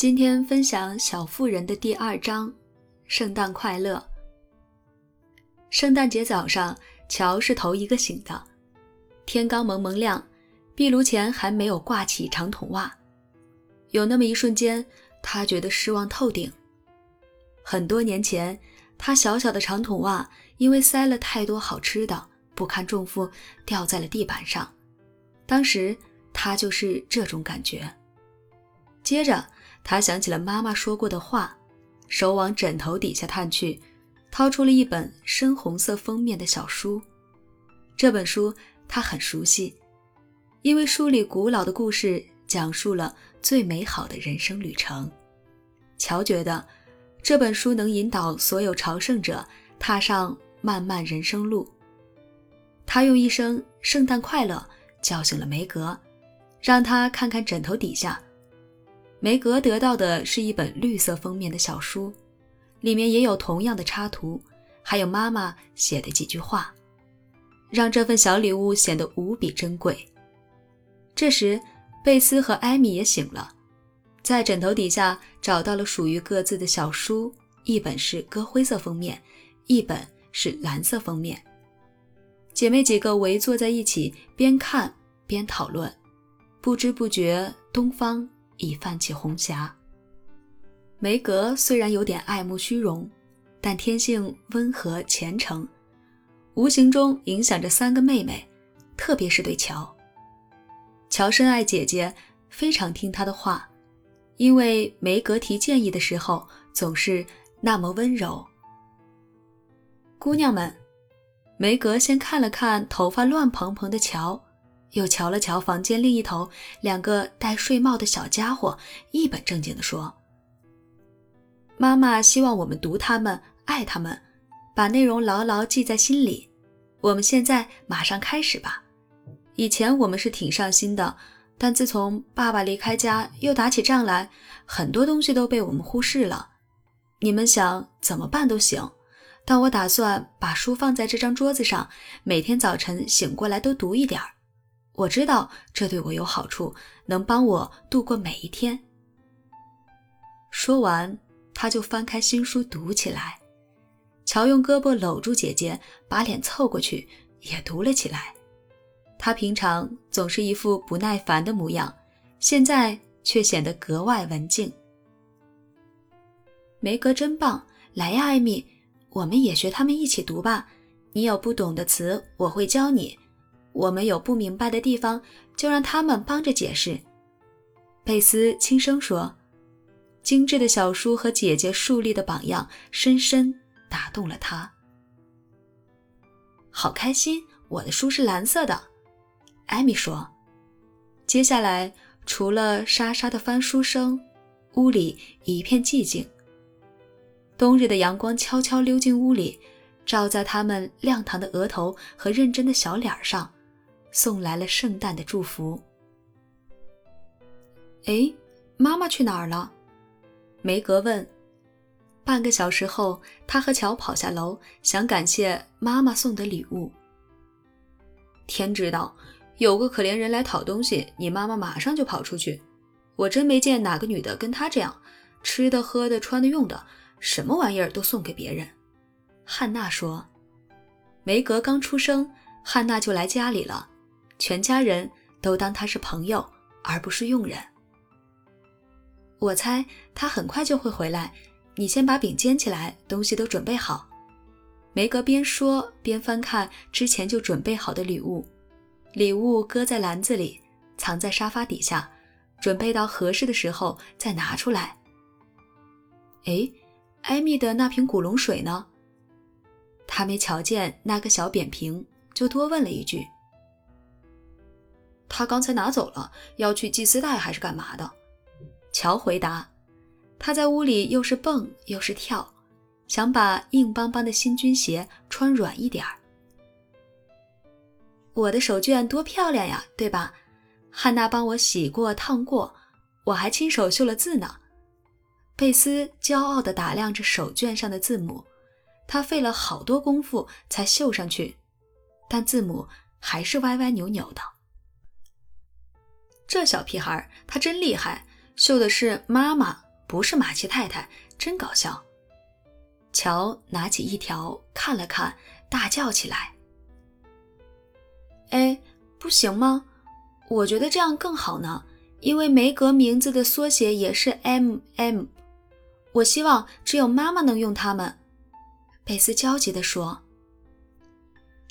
今天分享《小妇人》的第二章，圣诞快乐。圣诞节早上，乔是头一个醒的，天刚蒙蒙亮，壁炉前还没有挂起长筒袜。有那么一瞬间，他觉得失望透顶。很多年前，他小小的长筒袜因为塞了太多好吃的，不堪重负掉在了地板上。当时他就是这种感觉。接着。他想起了妈妈说过的话，手往枕头底下探去，掏出了一本深红色封面的小书。这本书他很熟悉，因为书里古老的故事讲述了最美好的人生旅程。乔觉得这本书能引导所有朝圣者踏上漫漫人生路。他用一声“圣诞快乐”叫醒了梅格，让他看看枕头底下。梅格得到的是一本绿色封面的小书，里面也有同样的插图，还有妈妈写的几句话，让这份小礼物显得无比珍贵。这时，贝斯和艾米也醒了，在枕头底下找到了属于各自的小书，一本是鸽灰色封面，一本是蓝色封面。姐妹几个围坐在一起，边看边讨论，不知不觉，东方。已泛起红霞。梅格虽然有点爱慕虚荣，但天性温和虔诚，无形中影响着三个妹妹，特别是对乔。乔深爱姐姐，非常听她的话，因为梅格提建议的时候总是那么温柔。姑娘们，梅格先看了看头发乱蓬蓬的乔。又瞧了瞧房间另一头两个戴睡帽的小家伙，一本正经地说：“妈妈希望我们读他们，爱他们，把内容牢牢记在心里。我们现在马上开始吧。以前我们是挺上心的，但自从爸爸离开家，又打起仗来，很多东西都被我们忽视了。你们想怎么办都行，但我打算把书放在这张桌子上，每天早晨醒过来都读一点儿。”我知道这对我有好处，能帮我度过每一天。说完，他就翻开新书读起来。乔用胳膊搂住姐姐，把脸凑过去，也读了起来。他平常总是一副不耐烦的模样，现在却显得格外文静。梅格真棒，来呀，艾米，我们也学他们一起读吧。你有不懂的词，我会教你。我们有不明白的地方，就让他们帮着解释。”贝斯轻声说。精致的小书和姐姐树立的榜样，深深打动了他。好开心！我的书是蓝色的，艾米说。接下来，除了沙沙的翻书声，屋里一片寂静。冬日的阳光悄悄溜进屋里，照在他们亮堂的额头和认真的小脸上。送来了圣诞的祝福。哎，妈妈去哪儿了？梅格问。半个小时后，他和乔跑下楼，想感谢妈妈送的礼物。天知道，有个可怜人来讨东西，你妈妈马上就跑出去。我真没见哪个女的跟她这样，吃的、喝的、穿的、用的，什么玩意儿都送给别人。汉娜说。梅格刚出生，汉娜就来家里了。全家人都当他是朋友，而不是佣人。我猜他很快就会回来。你先把饼煎起来，东西都准备好。梅格边说边翻看之前就准备好的礼物，礼物搁在篮子里，藏在沙发底下，准备到合适的时候再拿出来。哎，艾米的那瓶古龙水呢？他没瞧见那个小扁瓶，就多问了一句。他刚才拿走了，要去系丝带还是干嘛的？乔回答。他在屋里又是蹦又是跳，想把硬邦邦的新军鞋穿软一点儿。我的手绢多漂亮呀，对吧？汉娜帮我洗过烫过，我还亲手绣了字呢。贝斯骄傲地打量着手绢上的字母，他费了好多功夫才绣上去，但字母还是歪歪扭扭的。这小屁孩，他真厉害，绣的是妈妈不是马奇太太，真搞笑。乔拿起一条看了看，大叫起来：“哎，不行吗？我觉得这样更好呢，因为梅格名字的缩写也是 M M。我希望只有妈妈能用它们。”贝斯焦急地说：“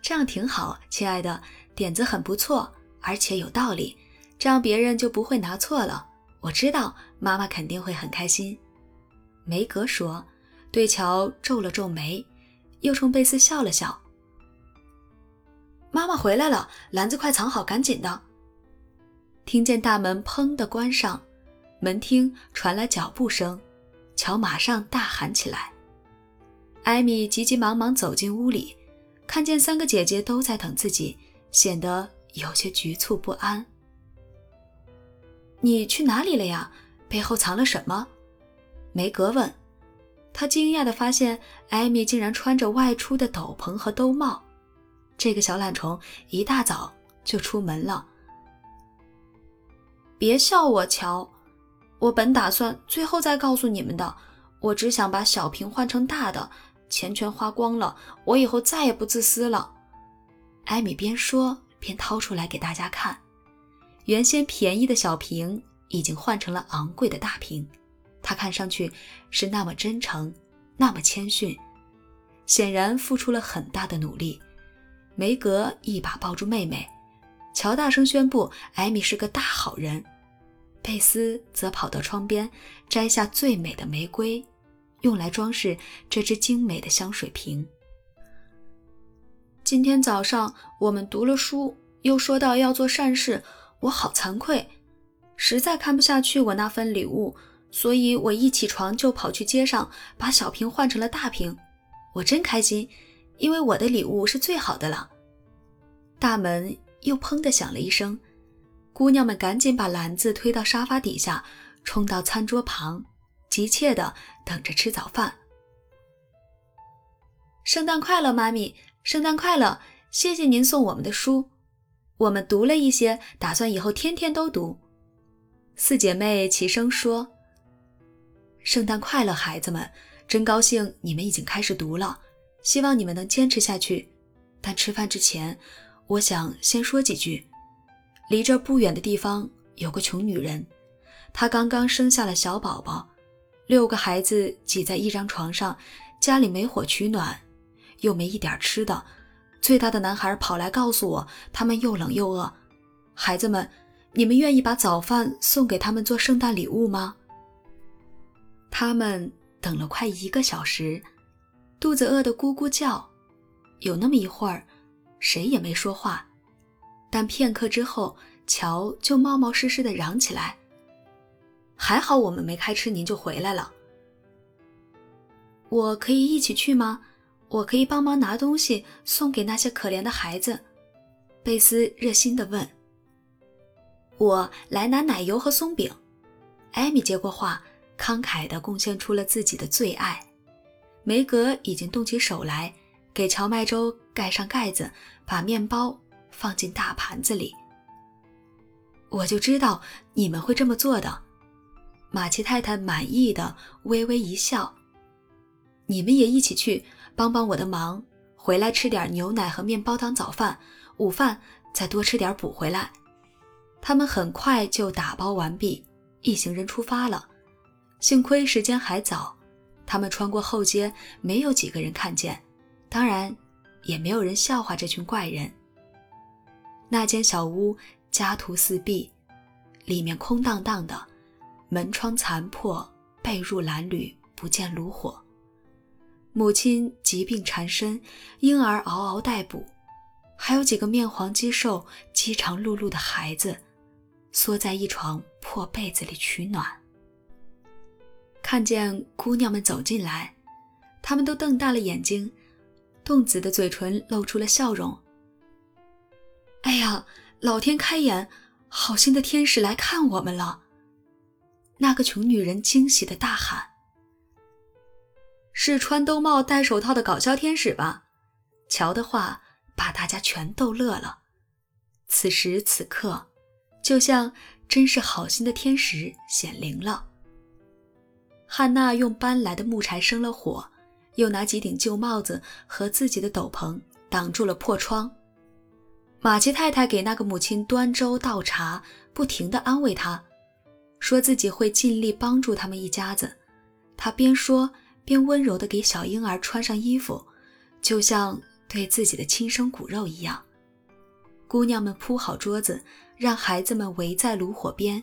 这样挺好，亲爱的，点子很不错，而且有道理，这样别人就不会拿错了。我知道妈妈肯定会很开心。”梅格说。对乔皱了皱眉，又冲贝斯笑了笑。妈妈回来了，篮子快藏好，赶紧的。听见大门砰的关上，门厅传来脚步声，乔马上大喊起来。艾米急急忙忙走进屋里，看见三个姐姐都在等自己，显得有些局促不安。你去哪里了呀？背后藏了什么？梅格问。他惊讶地发现，艾米竟然穿着外出的斗篷和兜帽。这个小懒虫一大早就出门了。别笑我，乔，我本打算最后再告诉你们的。我只想把小瓶换成大的，钱全花光了，我以后再也不自私了。艾米边说边掏出来给大家看，原先便宜的小瓶已经换成了昂贵的大瓶。他看上去是那么真诚，那么谦逊，显然付出了很大的努力。梅格一把抱住妹妹，乔大声宣布艾米是个大好人。贝斯则跑到窗边，摘下最美的玫瑰，用来装饰这只精美的香水瓶。今天早上我们读了书，又说到要做善事，我好惭愧，实在看不下去我那份礼物。所以我一起床就跑去街上，把小瓶换成了大瓶。我真开心，因为我的礼物是最好的了。大门又砰的响了一声，姑娘们赶紧把篮子推到沙发底下，冲到餐桌旁，急切的等着吃早饭。圣诞快乐，妈咪！圣诞快乐！谢谢您送我们的书，我们读了一些，打算以后天天都读。四姐妹齐声说。圣诞快乐，孩子们！真高兴你们已经开始读了，希望你们能坚持下去。但吃饭之前，我想先说几句。离这不远的地方有个穷女人，她刚刚生下了小宝宝，六个孩子挤在一张床上，家里没火取暖，又没一点吃的。最大的男孩跑来告诉我，他们又冷又饿。孩子们，你们愿意把早饭送给他们做圣诞礼物吗？他们等了快一个小时，肚子饿得咕咕叫。有那么一会儿，谁也没说话。但片刻之后，乔就冒冒失失地嚷起来：“还好我们没开吃，您就回来了。我可以一起去吗？我可以帮忙拿东西送给那些可怜的孩子。”贝斯热心地问。“我来拿奶油和松饼。”艾米接过话。慷慨地贡献出了自己的最爱，梅格已经动起手来，给荞麦粥盖上盖子，把面包放进大盘子里。我就知道你们会这么做的，马奇太太满意的微微一笑。你们也一起去帮帮我的忙，回来吃点牛奶和面包当早饭，午饭再多吃点补回来。他们很快就打包完毕，一行人出发了。幸亏时间还早，他们穿过后街，没有几个人看见，当然，也没有人笑话这群怪人。那间小屋家徒四壁，里面空荡荡的，门窗残破，被褥褴褛，不见炉火。母亲疾病缠身，婴儿嗷嗷待哺，还有几个面黄肌瘦、饥肠辘辘的孩子，缩在一床破被子里取暖。看见姑娘们走进来，他们都瞪大了眼睛，冻紫的嘴唇露出了笑容。哎呀，老天开眼，好心的天使来看我们了！那个穷女人惊喜的大喊：“是穿兜帽、戴手套的搞笑天使吧？”乔的话把大家全逗乐了。此时此刻，就像真是好心的天使显灵了。汉娜用搬来的木柴生了火，又拿几顶旧帽子和自己的斗篷挡住了破窗。马奇太太给那个母亲端粥倒茶，不停地安慰她，说自己会尽力帮助他们一家子。她边说便温柔地给小婴儿穿上衣服，就像对自己的亲生骨肉一样。姑娘们铺好桌子，让孩子们围在炉火边，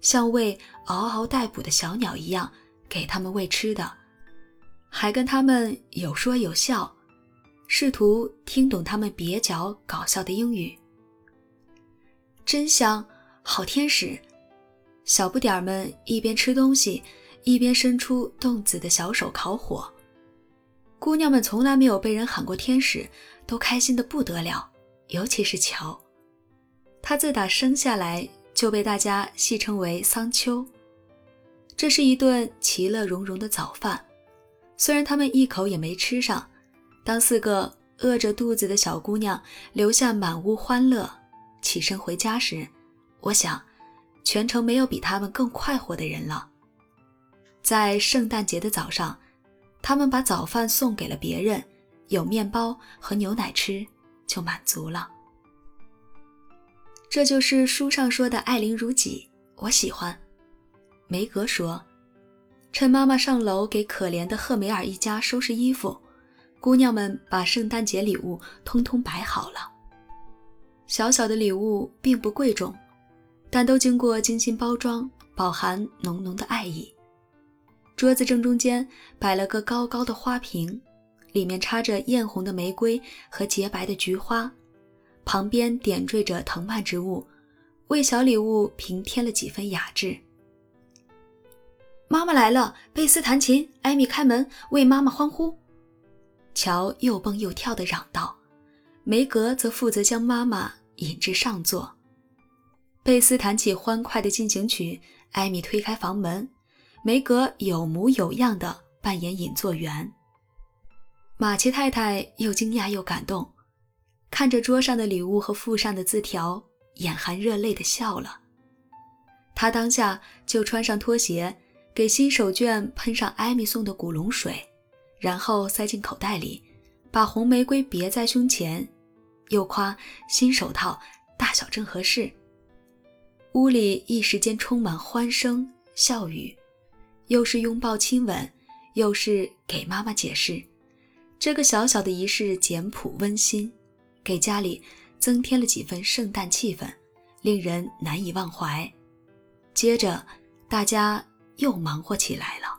像喂嗷嗷待哺的小鸟一样给他们喂吃的，还跟他们有说有笑。试图听懂他们蹩脚搞笑的英语，真香，好天使！小不点儿们一边吃东西，一边伸出冻紫的小手烤火。姑娘们从来没有被人喊过天使，都开心的不得了。尤其是乔，他自打生下来就被大家戏称为桑丘。这是一顿其乐融融的早饭，虽然他们一口也没吃上。当四个饿着肚子的小姑娘留下满屋欢乐，起身回家时，我想，全城没有比他们更快活的人了。在圣诞节的早上，他们把早饭送给了别人，有面包和牛奶吃就满足了。这就是书上说的爱邻如己，我喜欢。梅格说，趁妈妈上楼给可怜的赫梅尔一家收拾衣服。姑娘们把圣诞节礼物通通摆好了。小小的礼物并不贵重，但都经过精心包装，饱含浓浓的爱意。桌子正中间摆了个高高的花瓶，里面插着艳红的玫瑰和洁白的菊花，旁边点缀着藤蔓植物，为小礼物平添了几分雅致。妈妈来了，贝斯弹琴，艾米开门，为妈妈欢呼。乔又蹦又跳地嚷道：“梅格则负责将妈妈引至上座。”贝斯弹起欢快的进行曲，艾米推开房门，梅格有模有样地扮演引座员。马奇太太又惊讶又感动，看着桌上的礼物和附上的字条，眼含热泪地笑了。她当下就穿上拖鞋，给新手绢喷上艾米送的古龙水。然后塞进口袋里，把红玫瑰别在胸前，又夸新手套大小正合适。屋里一时间充满欢声笑语，又是拥抱亲吻，又是给妈妈解释。这个小小的仪式简朴温馨，给家里增添了几分圣诞气氛，令人难以忘怀。接着，大家又忙活起来了。